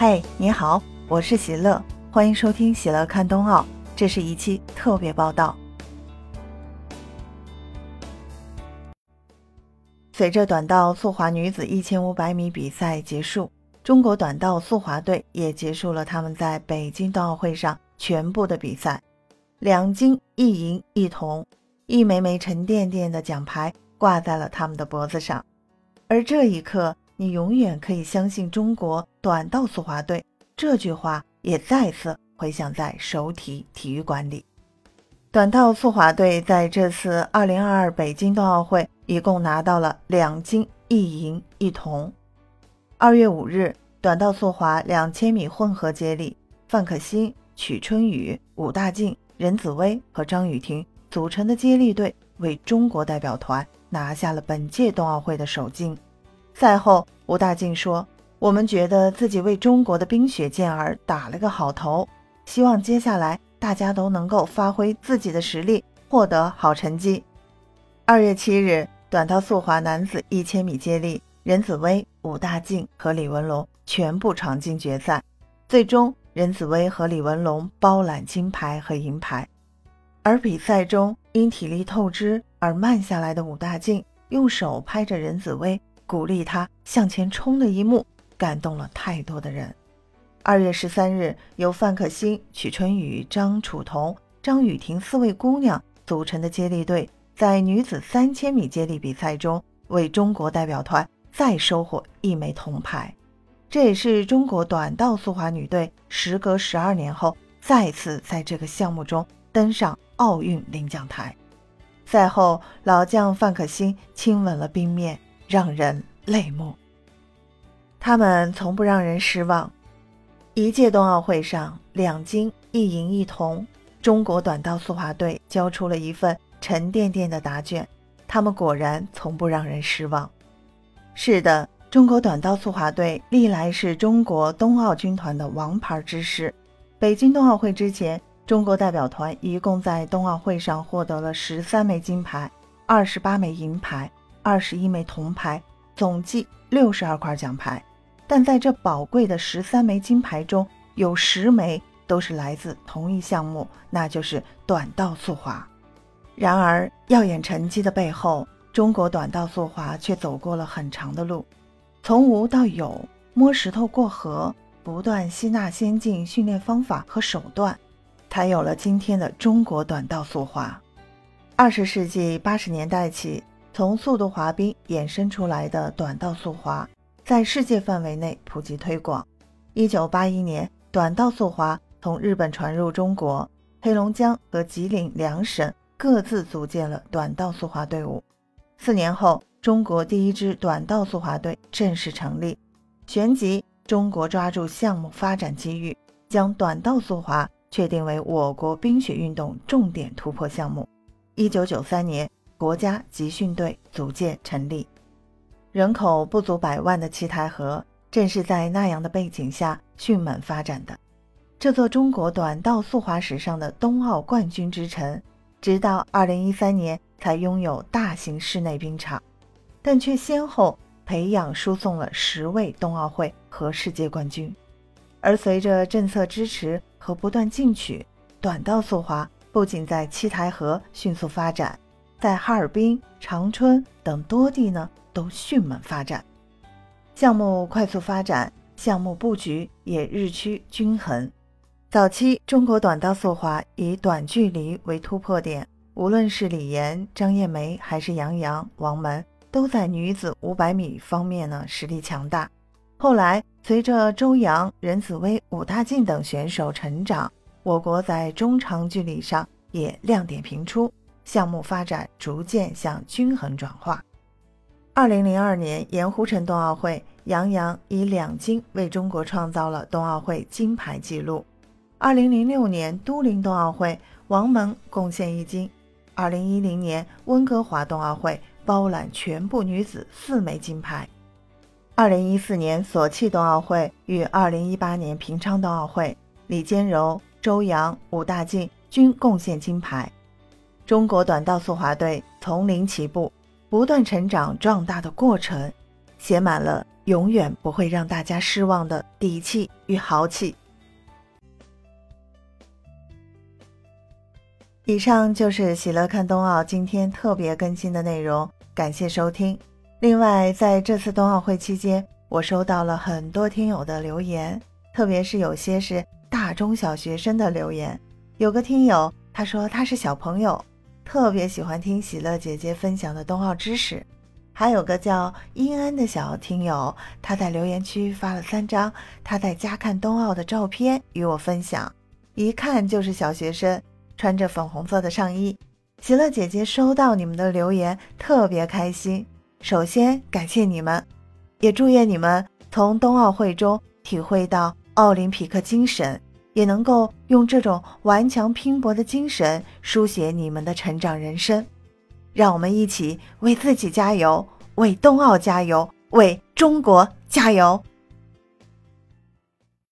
嗨，你好，我是喜乐，欢迎收听喜乐看冬奥，这是一期特别报道。随着短道速滑女子一千五百米比赛结束，中国短道速滑队也结束了他们在北京冬奥会上全部的比赛，两金一银一铜，一枚枚沉甸甸的奖牌挂在了他们的脖子上，而这一刻。你永远可以相信中国短道速滑队，这句话也再次回响在首体体育馆里。短道速滑队在这次2022北京冬奥会一共拿到了两金一银一铜。二月五日，短道速滑两千米混合接力，范可新、曲春雨、武大靖、任子威和张雨婷组成的接力队为中国代表团拿下了本届冬奥会的首金。赛后，吴大靖说：“我们觉得自己为中国的冰雪健儿打了个好头，希望接下来大家都能够发挥自己的实力，获得好成绩。”二月七日，短道速滑男子一千米接力，任子威、武大靖和李文龙全部闯进决赛，最终任子威和李文龙包揽金牌和银牌。而比赛中因体力透支而慢下来的武大靖，用手拍着任子威。鼓励他向前冲的一幕，感动了太多的人。二月十三日，由范可新、曲春雨、张楚彤、张雨婷四位姑娘组成的接力队，在女子三千米接力比赛中，为中国代表团再收获一枚铜牌。这也是中国短道速滑女队时隔十二年后，再次在这个项目中登上奥运领奖台。赛后，老将范可新亲吻了冰面。让人泪目。他们从不让人失望。一届冬奥会上，两金一银一铜，中国短道速滑队交出了一份沉甸甸的答卷。他们果然从不让人失望。是的，中国短道速滑队历来是中国冬奥军团的王牌之师。北京冬奥会之前，中国代表团一共在冬奥会上获得了十三枚金牌，二十八枚银牌。二十一枚铜牌，总计六十二块奖牌，但在这宝贵的十三枚金牌中，有十枚都是来自同一项目，那就是短道速滑。然而，耀眼成绩的背后，中国短道速滑却走过了很长的路，从无到有，摸石头过河，不断吸纳先进训练方法和手段，才有了今天的中国短道速滑。二十世纪八十年代起。从速度滑冰衍生出来的短道速滑，在世界范围内普及推广。一九八一年，短道速滑从日本传入中国，黑龙江和吉林两省各自组建了短道速滑队伍。四年后，中国第一支短道速滑队正式成立。旋即，中国抓住项目发展机遇，将短道速滑确定为我国冰雪运动重点突破项目。一九九三年。国家集训队组建成立，人口不足百万的七台河，正是在那样的背景下迅猛发展的。这座中国短道速滑史上的冬奥冠军之城，直到二零一三年才拥有大型室内冰场，但却先后培养输送了十位冬奥会和世界冠军。而随着政策支持和不断进取，短道速滑不仅在七台河迅速发展。在哈尔滨、长春等多地呢，都迅猛发展，项目快速发展，项目布局也日趋均衡。早期中国短道速滑以短距离为突破点，无论是李岩、张艳梅还是杨洋、王蒙，都在女子500米方面呢实力强大。后来随着周洋、任子威、武大靖等选手成长，我国在中长距离上也亮点频出。项目发展逐渐向均衡转化。二零零二年盐湖城冬奥会，杨洋以两金为中国创造了冬奥会金牌纪录。二零零六年都灵冬奥会，王蒙贡献一金。二零一零年温哥华冬奥会，包揽全部女子四枚金牌。二零一四年索契冬奥会与二零一八年平昌冬奥会，李坚柔、周洋、武大靖均贡献金牌。中国短道速滑队从零起步，不断成长壮大的过程，写满了永远不会让大家失望的底气与豪气。以上就是喜乐看冬奥今天特别更新的内容，感谢收听。另外，在这次冬奥会期间，我收到了很多听友的留言，特别是有些是大中小学生的留言。有个听友他说他是小朋友，特别喜欢听喜乐姐姐分享的冬奥知识。还有个叫殷安的小听友，他在留言区发了三张他在家看冬奥的照片与我分享，一看就是小学生。穿着粉红色的上衣，喜乐姐姐收到你们的留言，特别开心。首先感谢你们，也祝愿你们从冬奥会中体会到奥林匹克精神，也能够用这种顽强拼搏的精神书写你们的成长人生。让我们一起为自己加油，为冬奥加油，为中国加油！